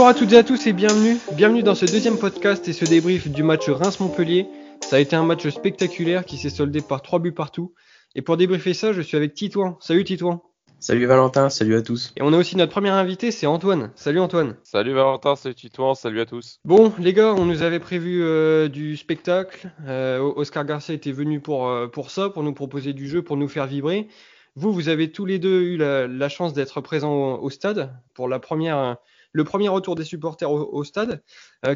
Bonjour à toutes et à tous et bienvenue. Bienvenue dans ce deuxième podcast et ce débrief du match Reims-Montpellier. Ça a été un match spectaculaire qui s'est soldé par trois buts partout. Et pour débriefer ça, je suis avec Titouan. Salut Titouan. Salut Valentin, salut à tous. Et on a aussi notre premier invité, c'est Antoine. Salut Antoine. Salut Valentin, salut Titouan, salut à tous. Bon les gars, on nous avait prévu euh, du spectacle. Euh, Oscar Garcia était venu pour, euh, pour ça, pour nous proposer du jeu, pour nous faire vibrer. Vous, vous avez tous les deux eu la, chance d'être présents au, stade pour la première, le premier retour des supporters au, stade.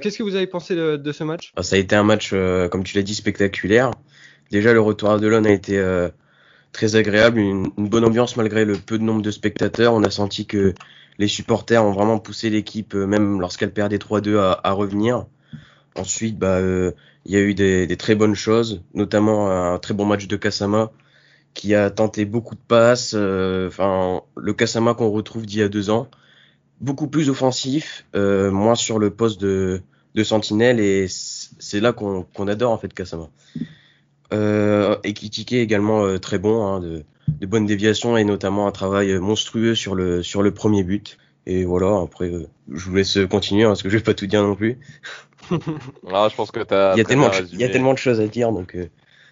Qu'est-ce que vous avez pensé de, ce match? Ah, Ça a été un match, comme tu l'as dit, spectaculaire. Déjà, le retour à Delon a été très agréable, une, bonne ambiance malgré le peu de nombre de spectateurs. On a senti que les supporters ont vraiment poussé l'équipe, euh, même lorsqu'elle perdait 3-2, à, revenir. Ensuite, bah, euh, il y a eu des, très bonnes choses, notamment un très bon match de Kasama qui a tenté beaucoup de passes. Euh, enfin, le Kasama qu'on retrouve d'il y a deux ans, beaucoup plus offensif, moins sur le poste de, de sentinelle, et c'est là qu'on adore en fait Kasama. Euh, et Kitike également euh, très bon, hein, de, de, bonnes déviations et notamment un travail monstrueux sur le, sur le premier but. Et voilà, après, euh, je vous laisse continuer hein, parce que je vais pas tout dire non plus. ah, je pense que t'as. Il y a tellement, il y a tellement de choses à dire donc.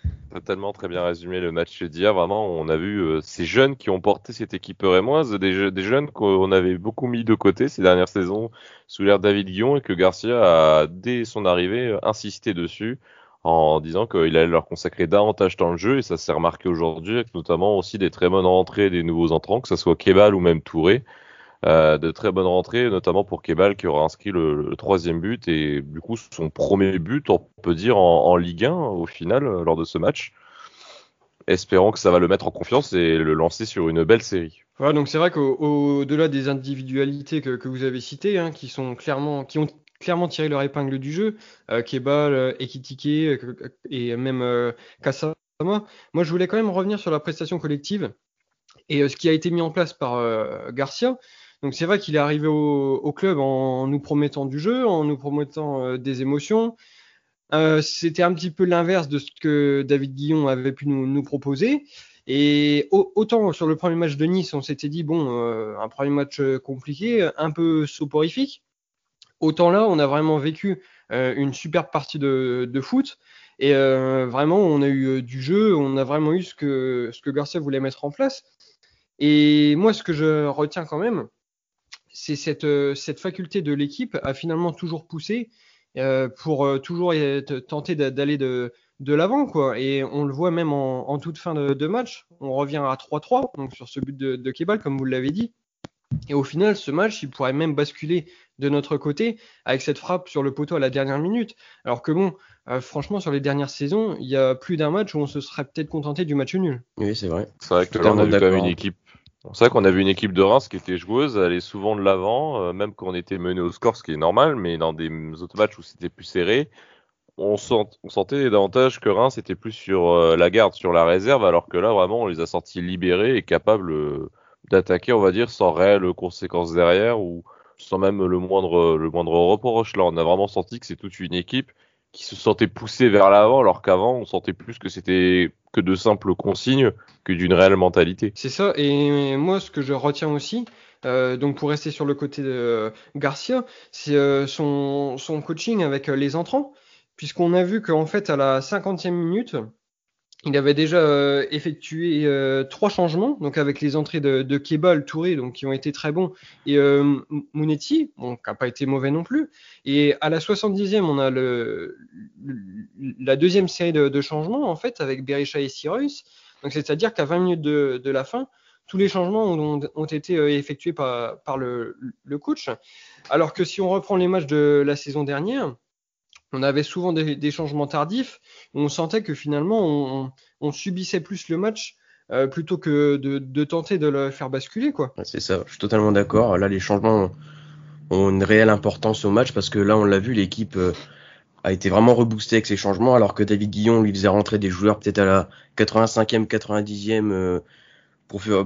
Euh... Totalement très bien résumé le match d'hier. Vraiment, on a vu ces jeunes qui ont porté cette équipe rémoise, des, des jeunes qu'on avait beaucoup mis de côté ces dernières saisons sous l'ère David Guillon et que Garcia a, dès son arrivée, insisté dessus en disant qu'il allait leur consacrer davantage dans le jeu et ça s'est remarqué aujourd'hui avec notamment aussi des très bonnes rentrées des nouveaux entrants, que ce soit Kebal ou même Touré. Euh, de très bonnes rentrées, notamment pour Kebal qui aura inscrit le, troisième but et du coup son premier but, on peut dire, en, Ligue 1 au final lors de ce match. Espérons que ça va le mettre en confiance et le lancer sur une belle série. Voilà, donc c'est vrai qu'au-delà des individualités que, vous avez citées, hein, qui sont clairement, qui ont clairement tiré leur épingle du jeu. Euh, Kebal, euh, Ekitike euh, et même euh, Kasama. Moi, je voulais quand même revenir sur la prestation collective et ce qui a été mis en place par Garcia. Donc c'est vrai qu'il est arrivé au, club en, nous promettant du jeu, en nous promettant des émotions. C'était un petit peu l'inverse de ce que David Guillon avait pu nous, proposer. Et autant sur le premier match de Nice, on s'était dit, bon, un premier match compliqué, un peu soporifique. Autant là, on a vraiment vécu euh, une superbe partie de, foot. Et euh, vraiment, on a eu euh, du jeu, on a vraiment eu ce que Garcia voulait mettre en place. Et moi, ce que je retiens quand même, c'est cette, cette faculté de l'équipe à finalement toujours pousser pour toujours tenter d'aller de, de l'avant. quoi. Et on le voit même en, toute fin de, match. On revient à 3-3, donc sur ce but de, de Kebal, comme vous l'avez dit. Et au final, ce match, il pourrait même basculer de notre côté avec cette frappe sur le poteau à la dernière minute. Alors que bon, euh, franchement, sur les dernières saisons, il y a plus d'un match où on se serait peut-être contenté du match nul. Oui, c'est vrai. C'est vrai que là, on a quand même une équipe. C'est vrai qu'on a vu une équipe de Reims qui était joueuse, elle est souvent de l'avant, euh, même quand on était mené au score, ce qui est normal, mais dans des autres matchs où c'était plus serré, on, sentait davantage que Reims était plus sur euh, la garde, sur la réserve, alors que là, vraiment, on les a sortis libérés et capables d'attaquer, on va dire, sans réelles conséquences derrière ou sans même le moindre, le moindre reproche. Là, on a vraiment senti que c'est toute une équipe qui se sentait poussée vers l'avant, alors qu'avant, on sentait plus que c'était que de simples consignes que d'une réelle mentalité. C'est ça, et moi, ce que je retiens aussi, euh, donc pour rester sur le côté de Garcia, c'est euh, son, coaching avec les entrants, puisqu'on a vu qu'en fait, à la 50e minute, il avait déjà euh, effectué euh, trois changements, donc avec les entrées de, de Kebal, Touré, donc qui ont été très bons, et euh, Mounetti, qui n'a pas été mauvais non plus. Et à la 70e, on a le, la deuxième série de, changements, en fait, avec Berisha et Cyrus. Donc c'est-à-dire qu'à 20 minutes de, la fin, tous les changements ont, été euh, effectués par, le coach. Alors que si on reprend les matchs de la saison dernière, on avait souvent des, changements tardifs. On sentait que finalement, on, subissait plus le match euh, plutôt que de, tenter de le faire basculer. quoi. C'est ça, je suis totalement d'accord. Là, les changements ont une réelle importance au match parce que là, on l'a vu, l'équipe euh, a été vraiment reboostée avec ces changements, alors que David Guillon lui faisait rentrer des joueurs peut-être à la 85e, 90e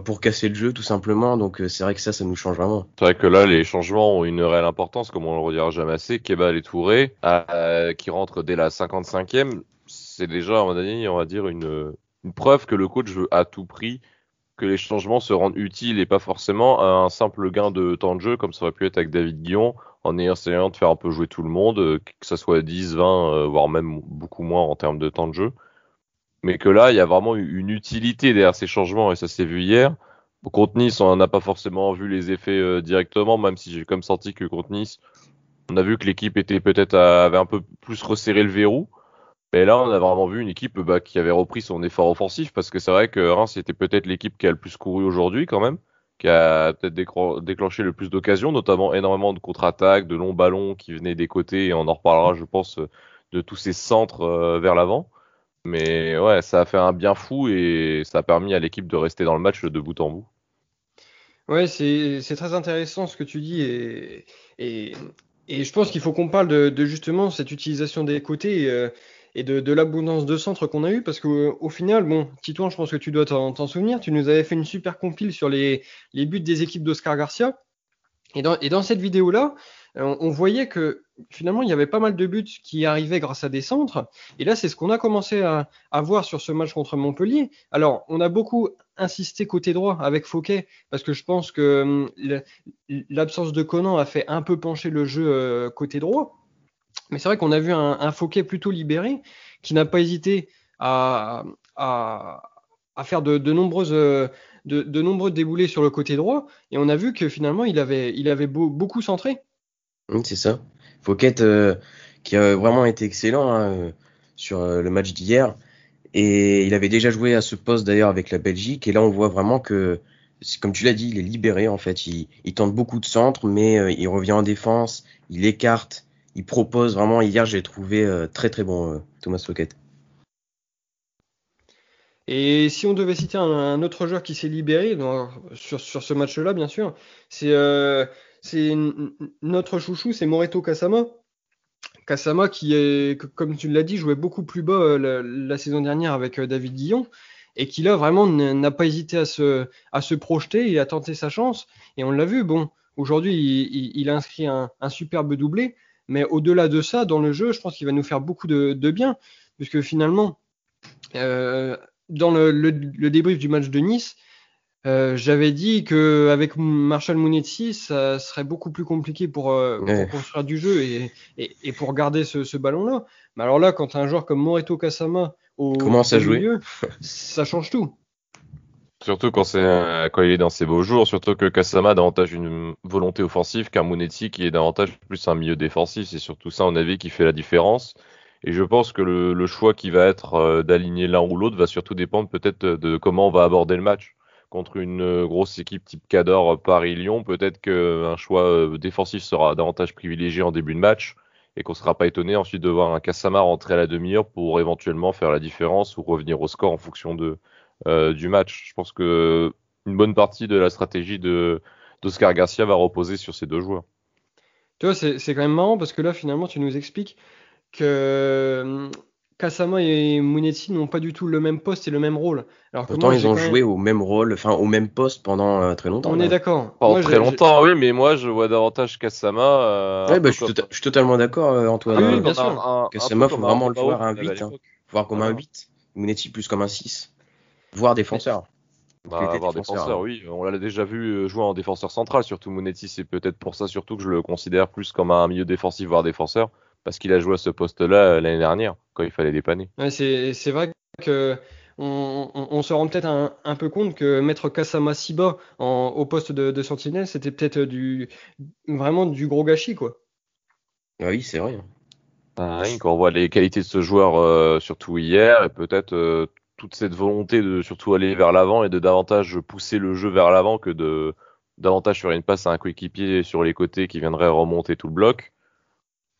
pour, casser le jeu tout simplement. Donc euh, c'est vrai que ça, ça nous change vraiment. C'est vrai que là, les changements ont une réelle importance, comme on le redira jamais assez. Kebal et Touré, euh, qui rentrent dès la 55e, c'est déjà, on va dire, une, une preuve que le coach veut à tout prix que les changements se rendent utiles et pas forcément un simple gain de temps de jeu, comme ça aurait pu être avec David Guillon, en essayant de faire un peu jouer tout le monde, euh, que ce soit 10, 20, euh, voire même beaucoup moins en termes de temps de jeu. Mais que là, il y a vraiment une utilité derrière ces changements, et ça s'est vu hier. Contre Nice, on n'a pas forcément vu les effets euh, directement, même si j'ai comme senti que contre Nice, on a vu que l'équipe était peut-être avait un peu plus resserré le verrou. Mais là, on a vraiment vu une équipe bah, qui avait repris son effort offensif, parce que c'est vrai que Reims était peut-être l'équipe qui a le plus couru aujourd'hui quand même qui a peut-être déclenché le plus d'occasions, notamment énormément de contre-attaques, de longs ballons qui venaient des côtés, et on en reparlera, je pense, de tous ces centres euh, vers l'avant. Mais ouais, ça a fait un bien fou et ça a permis à l'équipe de rester dans le match de bout en bout. Ouais, c'est très intéressant ce que tu dis et, et, je pense qu'il faut qu'on parle de, justement cette utilisation des côtés. Euh, et de, l'abondance de centres qu'on a eu parce qu'au final, bon, Titouan, je pense que tu dois t'en souvenir, tu nous avais fait une super compile sur les, buts des équipes d'Oscar Garcia. Et dans, et dans cette vidéo-là, on, voyait que finalement, il y avait pas mal de buts qui arrivaient grâce à des centres. Et là, c'est ce qu'on a commencé à, voir sur ce match contre Montpellier. Alors, on a beaucoup insisté côté droit avec Fouquet, parce que je pense que hum, l'absence de Conan a fait un peu pencher le jeu euh, côté droit. Mais c'est vrai qu'on a vu un, un Fouquet plutôt libéré qui n'a pas hésité à, à, faire de, nombreuses de, nombreux déboulés sur le côté droit et on a vu que finalement il avait beaucoup centré. C'est ça. Fouquet euh, qui a vraiment été excellent hein, sur euh, le match d'hier et il avait déjà joué à ce poste d'ailleurs avec la Belgique et là on voit vraiment que comme tu l'as dit, il est libéré en fait. Il, il tente beaucoup de centres, mais euh, il revient en défense, il écarte, il propose vraiment. Hier, j'ai trouvé euh, très très bon euh, Thomas Lockett. Et si on devait citer un, autre joueur qui s'est libéré sur, ce match-là, bien sûr, c'est euh, notre chouchou, c'est Moreto Kasama. Kasama qui est, comme tu l'as dit, jouait beaucoup plus bas la, saison dernière avec David Guillon et qui là vraiment n'a pas hésité à se, projeter et à tenter sa chance. Et on l'a vu, bon, aujourd'hui il, inscrit un, un superbe doublé, mais au-delà de ça, dans le jeu, je pense qu'il va nous faire beaucoup de, bien, puisque finalement, euh, dans le, débrief du match de Nice, euh, j'avais dit qu'avec Marshall Mounetzi, ça serait beaucoup plus compliqué pour, euh, construire du jeu et, pour garder ce, ballon-là. Mais alors là, quand un joueur comme Moreto Kasama au, commence à jouer, ça change tout. Surtout quand c'est quand il est dans ses beaux jours, surtout que Kasama a davantage une volonté offensive qu'un Monetti qui est davantage plus un milieu défensif. C'est surtout ça, on a vu qui fait la différence. Et je pense que le, choix qui va être euh, d'aligner l'un ou l'autre va surtout dépendre peut-être de comment on va aborder le match. Contre une euh, grosse équipe type Cador euh, Paris-Lyon, peut-être qu'un choix défensif sera davantage privilégié en début de match et qu'on ne sera pas étonné ensuite de voir un Kasama rentrer à la demi-heure pour éventuellement faire la différence ou revenir au score en fonction de, euh, du match. Je pense que une bonne partie de la stratégie d'Oscar Garcia va reposer sur ces deux joueurs. Tu vois, c'est quand même marrant parce que là, finalement, tu nous expliques que Kasama et Munetti n'ont pas du tout le même poste et le même rôle. Alors Pourtant, ils ont joué au même rôle, enfin au même poste pendant euh, très longtemps. On est d'accord. Pendant très longtemps, oui, mais moi je vois davantage Kasama. Euh, ouais, bah, je, suis totalement d'accord, Antoine. Ah oui, bien sûr. Kasama, faut vraiment le voir un 8, hein. voir comme un 8. Munetti plus comme un 6 voire défenseur. Bah, défenseur, défenseur, oui. On l'a déjà vu euh, jouer en défenseur central, surtout Monetti. C'est peut-être pour ça surtout que je le considère plus comme un milieu défensif, voire défenseur, parce qu'il a joué à ce poste-là euh, l'année dernière, quand il fallait dépanner. Ouais, c'est vrai que on, se rend peut-être un, peu compte que mettre Kasama Siba en, au poste de, sentinelle, c'était peut-être du vraiment du gros gâchis, quoi. Ah oui, c'est vrai. Ah, quand on voit les qualités de ce joueur, euh, surtout hier, et peut-être toute cette volonté de surtout aller vers l'avant et de davantage pousser le jeu vers l'avant que de davantage sur une passe à un coéquipier sur les côtés qui viendrait remonter tout le bloc.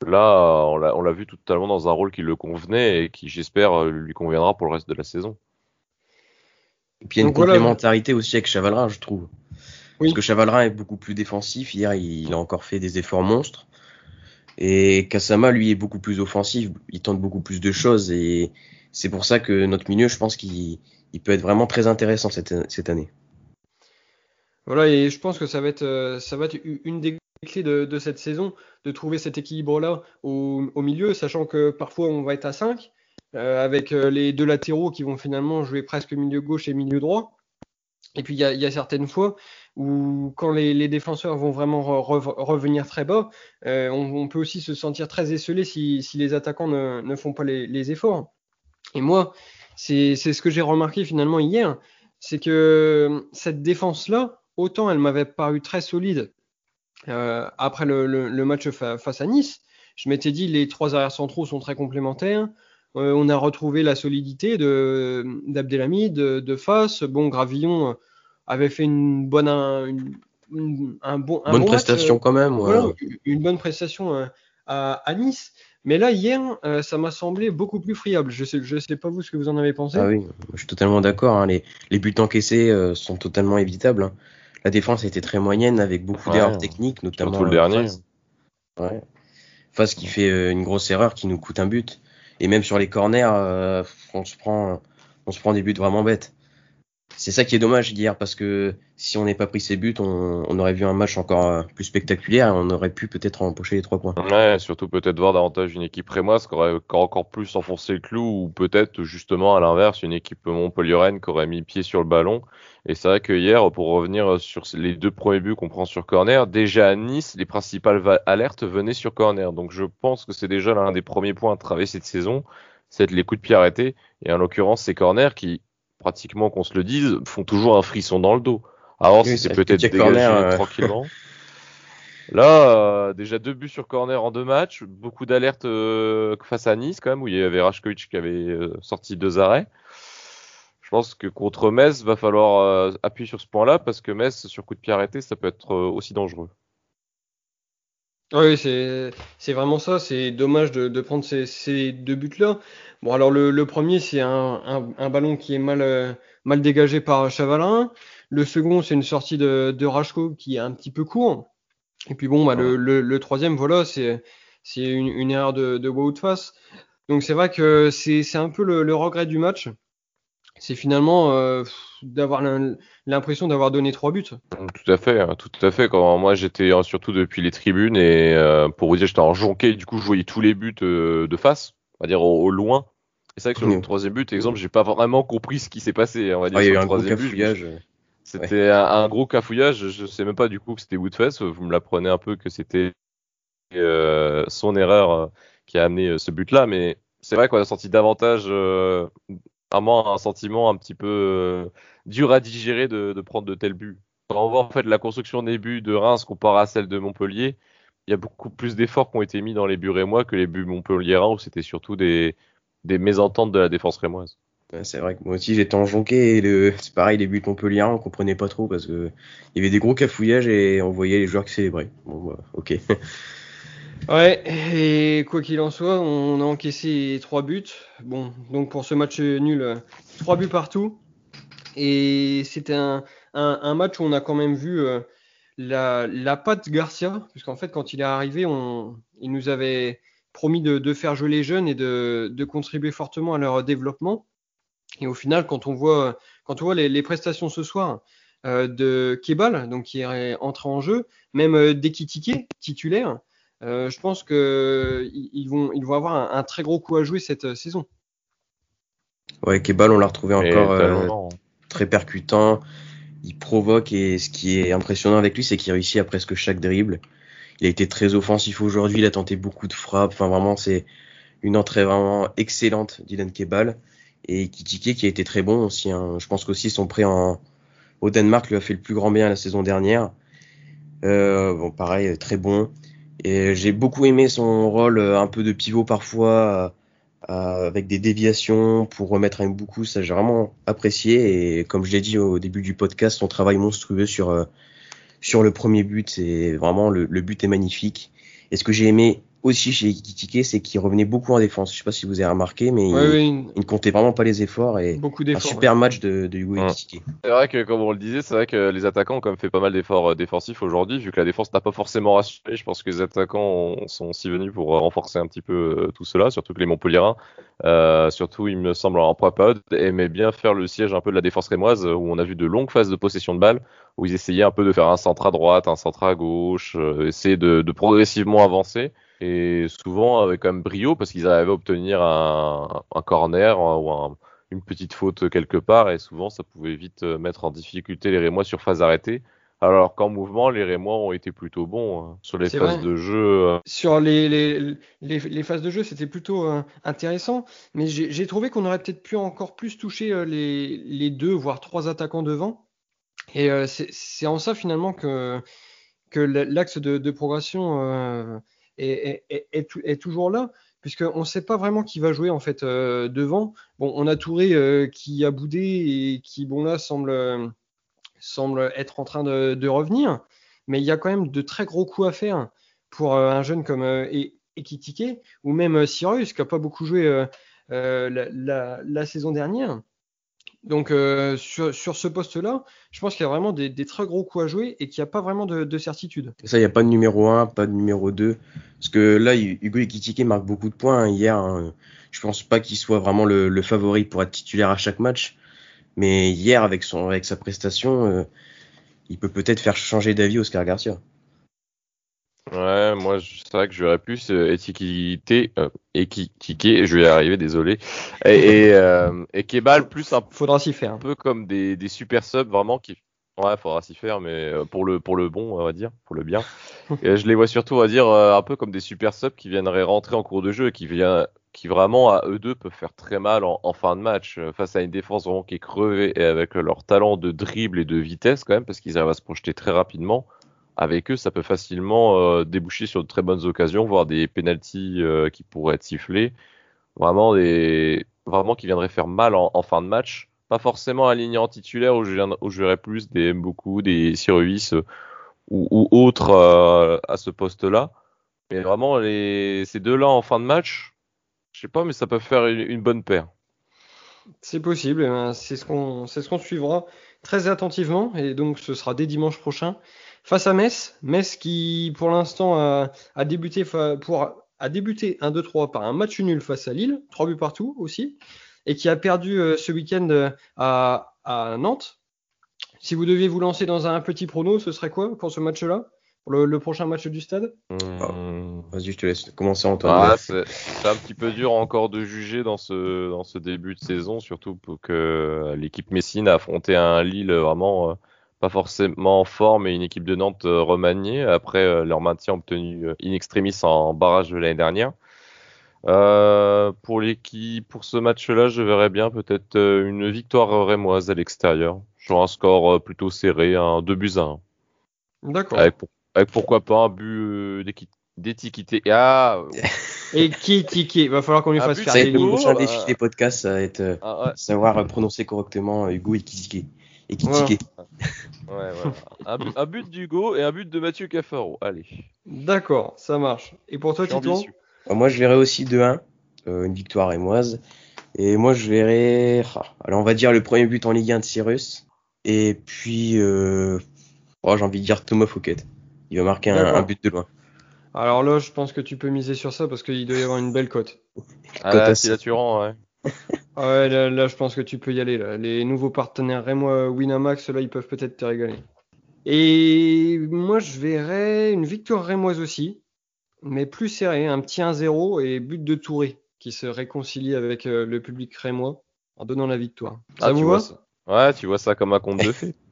Là, on l'a vu totalement dans un rôle qui le convenait et qui, j'espère, lui conviendra pour le reste de la saison. Et puis il y a une complémentarité aussi avec Chavalrin, je trouve. Parce que Chavalrin est beaucoup plus défensif. Hier, il a encore fait des efforts monstres. Et Kasama, lui, est beaucoup plus offensif. Il tente beaucoup plus de choses. Et c'est pour ça que notre milieu, je pense qu'il peut être vraiment très intéressant cette, cette, année. Voilà, et je pense que ça va être, euh, ça va être une des clés de, cette saison, de trouver cet équilibre-là au, milieu, sachant que parfois on va être à 5, euh, avec euh, les deux latéraux qui vont finalement jouer presque milieu gauche et milieu droit. Et puis il y a, certaines fois ou quand les, défenseurs vont vraiment revenir très bas, on, peut aussi se sentir très esselé si, les attaquants ne, font pas les, efforts. Et moi, c'est ce que j'ai remarqué finalement hier, c'est que cette défense-là, autant elle m'avait paru très solide après le, match face à Nice, je m'étais dit les trois arrières centraux sont très complémentaires. Euh, on a retrouvé la solidité de d'Abdelhamid, de, de Face. Bon, Gravillon euh, avait fait une bonne un bon bonne prestation euh, quand même. une bonne prestation à, Nice. Mais là, hier, ça m'a semblé beaucoup plus friable. Je sais, je sais pas vous ce que vous en avez pensé. Ah oui, je suis totalement d'accord. Hein. Les, les, buts encaissés sont totalement évitables. Hein. La défense était très moyenne avec beaucoup d'erreurs techniques, notamment. Surtout le dernier. Ouais. Face qui fait euh, une grosse erreur qui nous coûte un but. Et même sur les corners, euh, on se prend, on se prend des buts vraiment bêtes. C'est ça qui est dommage d'hier parce que si on n'ait pas pris ces buts, on, aurait vu un match encore euh, plus spectaculaire et on aurait pu peut-être empocher les trois points. Ouais, surtout peut-être voir davantage une équipe rémoise qui aurait encore plus enfoncé le clou ou peut-être justement à l'inverse une équipe montpelliéraine qui aurait mis pied sur le ballon. Et c'est vrai que hier, pour revenir sur les deux premiers buts qu'on prend sur corner, déjà à Nice, les principales alertes venaient sur corner. Donc je pense que c'est déjà l'un des premiers points à travailler cette saison, c'est les coups de pied arrêtés. Et en l'occurrence, ces corners qui, pratiquement qu'on se le dise, font toujours un frisson dans le dos. Alors c'est peut-être dégagé euh. tranquillement. Là, euh, déjà deux buts sur corner en deux matchs, beaucoup d'alertes euh, face à Nice quand même, où il y avait Rashkovic qui avait sorti deux arrêts. Je pense que contre Metz, va falloir appuyer sur ce point-là, parce que Metz, sur coup de pied arrêté, ça peut être aussi dangereux. Oui, c'est vraiment ça. C'est dommage de, prendre ces, deux buts-là. Bon, alors le, premier, c'est un, ballon qui est mal, mal dégagé par Chavalin. Le second, c'est une sortie de, de Rachko qui est un petit peu court. Et puis bon, bah, le, troisième, voilà, c'est une, une erreur de, de Woutface. Donc c'est vrai que c'est un peu le, regret du match. C'est finalement euh, d'avoir l'impression d'avoir donné trois buts. Tout à fait, hein, tout à fait. Quand moi j'étais hein, surtout depuis les tribunes et euh, pour vous dire j'étais en jonqué, du coup je voyais tous les buts euh, de face, on va dire au, loin. Et c'est vrai que sur le troisième but, exemple, j'ai pas vraiment compris ce qui s'est passé. On va dire, il y a eu un troisième cafouillage. C'était un, gros cafouillage. Je sais même pas du coup que c'était Woodface. Vous me l'apprenez un peu que c'était euh, son erreur euh, qui a amené euh, ce but-là. Mais c'est vrai qu'on a senti davantage, vraiment un sentiment un petit peu dur à digérer de, prendre de tels buts. Quand on voit en fait la construction des buts de Reims comparée à celle de Montpellier, il y a beaucoup plus d'efforts qui ont été mis dans les buts rémois que les buts montpelliérains où c'était surtout des, mésententes de la défense rémoise c'est vrai que moi aussi j'étais enjonqué et le... c'est pareil, les buts Montpellier, on comprenait pas trop parce que il y avait des gros cafouillages et on voyait les joueurs qui célébraient. Bon, bah, ok. ouais, et quoi qu'il en soit, on a encaissé trois buts. Bon, donc pour ce match nul, trois buts partout. Et c'était un, match où on a quand même vu euh, la, patte Garcia, puisqu'en fait, quand il est arrivé, on, il nous avait promis de, faire jouer les jeunes et de, de contribuer fortement à leur développement. Et au final, quand on voit, quand on voit les, prestations ce soir euh, de Kebal, donc qui est entré en jeu, même euh, d'Ekitike, titulaire, euh, je pense qu'ils vont, ils vont avoir un, très gros coup à jouer cette saison. Ouais, Kebal, on l'a retrouvé encore très percutant. Il provoque et ce qui est impressionnant avec lui, c'est qu'il réussit à presque chaque dribble. Il a été très offensif aujourd'hui, il a tenté beaucoup de frappes. Enfin, vraiment, c'est une entrée vraiment excellente d'Ilan Kebal et Kitike qui a été très bon aussi. Hein. Je pense qu'aussi son prêt en, au Danemark lui a fait le plus grand bien la saison dernière. Euh, bon, pareil, très bon. Et j'ai beaucoup aimé son rôle euh, un peu de pivot parfois, euh, avec des déviations pour remettre un beaucoup. Ça, j'ai vraiment apprécié. Et comme je l'ai dit au début du podcast, son travail monstrueux sur euh, sur le premier but, c'est vraiment le, le but est magnifique. Et ce que j'ai aimé aussi chez Kitike, c'est qu'il revenait beaucoup en défense. Je sais pas si vous avez remarqué, mais il, ne comptait vraiment pas les efforts et beaucoup un super match de, de Hugo C'est vrai que, comme on le disait, c'est vrai que les attaquants ont quand même fait pas mal d'efforts euh, défensifs aujourd'hui, vu que la défense n'a pas forcément rassuré. Je pense que les attaquants sont aussi venus pour renforcer un petit peu euh, tout cela, surtout que les Montpelliérains, euh, surtout il me semble en période, aimaient bien faire le siège un peu de la défense rémoise, où on a vu de longues phases de possession de balles, où ils essayaient un peu de faire un centre à droite, un centre à gauche, essayer de, de progressivement avancer et souvent avec quand même brio parce qu'ils arrivaient à obtenir un, un corner ou une petite faute quelque part et souvent ça pouvait vite euh, mettre en difficulté les Rémois sur phase arrêtée Alors qu'en mouvement, les Rémois ont été plutôt bons hein, sur les phases vrai. de jeu. euh. Sur les, les, les, les phases de jeu, c'était plutôt euh, intéressant, mais j'ai trouvé qu'on aurait peut-être pu encore plus toucher euh, les, deux, voire trois attaquants devant. Et euh, c'est en ça finalement que, que l'axe de, de progression euh, est, est, est, est tou- est toujours là, puisqu'on ne sait pas vraiment qui va jouer en fait euh, devant. On a Touré euh, qui a boudé et qui, bon là, semble, euh, être en train de, revenir, mais il y a quand même de très gros coups à faire pour un jeune comme E- Ekitike ou même Cyrus qui n'a pas beaucoup joué la saison dernière. Donc euh, sur, sur ce poste-là, je pense qu'il y a vraiment des, très gros coups à jouer et qu'il n'y a pas vraiment de, de certitude. Ça, il n'y a pas de numéro 1, pas de numéro 2. Parce que là, Hugo Ekitike marque beaucoup de points hein, hier. hein. Je pense pas qu'il soit vraiment le, le favori pour être titulaire à chaque match. Mais hier, avec, son, avec sa prestation, euh, il peut peut-être faire changer d'avis Oscar Garcia. Ouais, moi, c'est vrai que je verrais plus euh, étiqueté, euh, équitiqué, je vais y arriver, désolé, et, et, euh, et Kebal plus un Faudra s'y faire. peu comme des, des super subs vraiment qui, ouais, faudra s'y faire, mais euh, pour le pour le bon, on va dire, pour le bien. Et je les vois surtout, on va dire, euh, un peu comme des super subs qui viendraient rentrer en cours de jeu et qui vient, qui vraiment à eux deux peuvent faire très mal en, en fin de match euh, face à une défense vraiment qui est crevée et avec leur talent de dribble et de vitesse quand même parce qu'ils arrivent à se projeter très rapidement. Avec eux, ça peut facilement euh, déboucher sur de très bonnes occasions, voire des penalties euh, qui pourraient être sifflés. Vraiment des, vraiment qui viendraient faire mal en, fin de match. Pas forcément aligné en titulaire où je, verrais plus des beaucoup des Cyrus euh, ou, autres à ce poste-là. Mais vraiment, ces deux-là en fin de match, je sais pas, mais ça peut faire une, bonne paire. C'est possible, eh ben, c'est ce qu'on ce qu'on suivra très attentivement et donc ce sera dès dimanche prochain face à Metz. Metz qui pour l'instant a, a débuté pour a débuté 1-2-3 par un match nul face à Lille, trois buts partout aussi, et qui a perdu euh, ce week-end euh, à, à Nantes. Si vous deviez vous lancer dans un petit prono, ce serait quoi pour ce match-là, pour le, le prochain match du stade? Hum. Vas-y, je te laisse commencer, Antoine. Ah, c'est c'est un petit peu dur encore de juger dans ce, dans ce début de saison, surtout pour que l'équipe Messine a affronté un Lille vraiment euh, pas forcément en forme et une équipe de Nantes euh, remaniée après euh, leur maintien obtenu euh, in extremis en barrage de l'année dernière. Euh, pour l'équipe, pour ce match-là, je verrais bien peut-être euh, une victoire rémoise à l'extérieur, sur un score euh, plutôt serré, un 2 buts à 1. D'accord. Avec, pour- avec pourquoi pas un but d'étiquité. Ah, Et qui qui qui? Va falloir qu'on lui fasse but, faire Ça va des être le. Hugo, prochain défi des podcasts, ça va être euh, ah, ouais. savoir prononcer correctement euh, Ekitike. Ouais, voilà. un, but, un but d'Hugo et un but de Mathieu Cafaro. Allez. D'accord, ça marche. Et pour toi, Titouan ambitieux. Euh, Moi, je verrais aussi 2-1, euh, une victoire émoise. Et moi, je verrais, ah, alors on va dire le premier but en Ligue 1 de Cyrus. Et puis, euh, oh, j'ai envie de dire Thomas Fouquet. Il va marquer un, but de loin. Alors là, je pense que tu peux miser sur ça parce qu'il doit y avoir une belle cote. Ah, si la ouais. Ah ouais, là, là, je pense que tu peux y aller. Là. Les nouveaux partenaires Rémois Winamax, là, ils peuvent peut-être te régaler. Et moi, je verrais une victoire rémoise aussi, mais plus serrée, un petit 1-0 et but de Touré qui se réconcilie avec euh, le public rémois en donnant la victoire. Ça Ah, vous tu vois ça. Ouais, tu vois ça comme un conte de fées.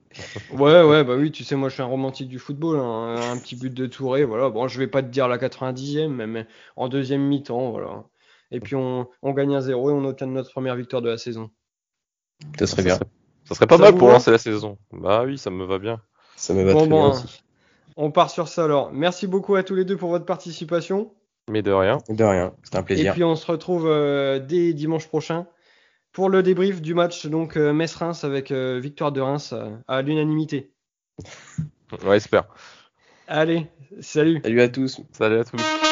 Ouais, ouais, bah oui, tu sais, moi je suis un romantique du football, hein, un petit but de Touré, voilà. Bon, je vais pas te dire la 90e, mais, mais en deuxième mi-temps, voilà. Et puis on, on gagne un 0 et on obtient notre première victoire de la saison. Ça serait bien. Ça serait pas Ça mal pour lancer la saison. Bah oui, ça me va bien. Ça me va Bon, très bon, bien hein. aussi. On part sur ça alors. Merci beaucoup à tous les deux pour votre participation. Mais de rien. De rien, c'était un Et plaisir. puis on se retrouve euh, dès dimanche prochain pour le débrief du match donc euh, Metz-Reims avec euh, victoire de Reims euh, à l'unanimité. Ouais, espère. Allez, salut Salut à tous. Salut à tous.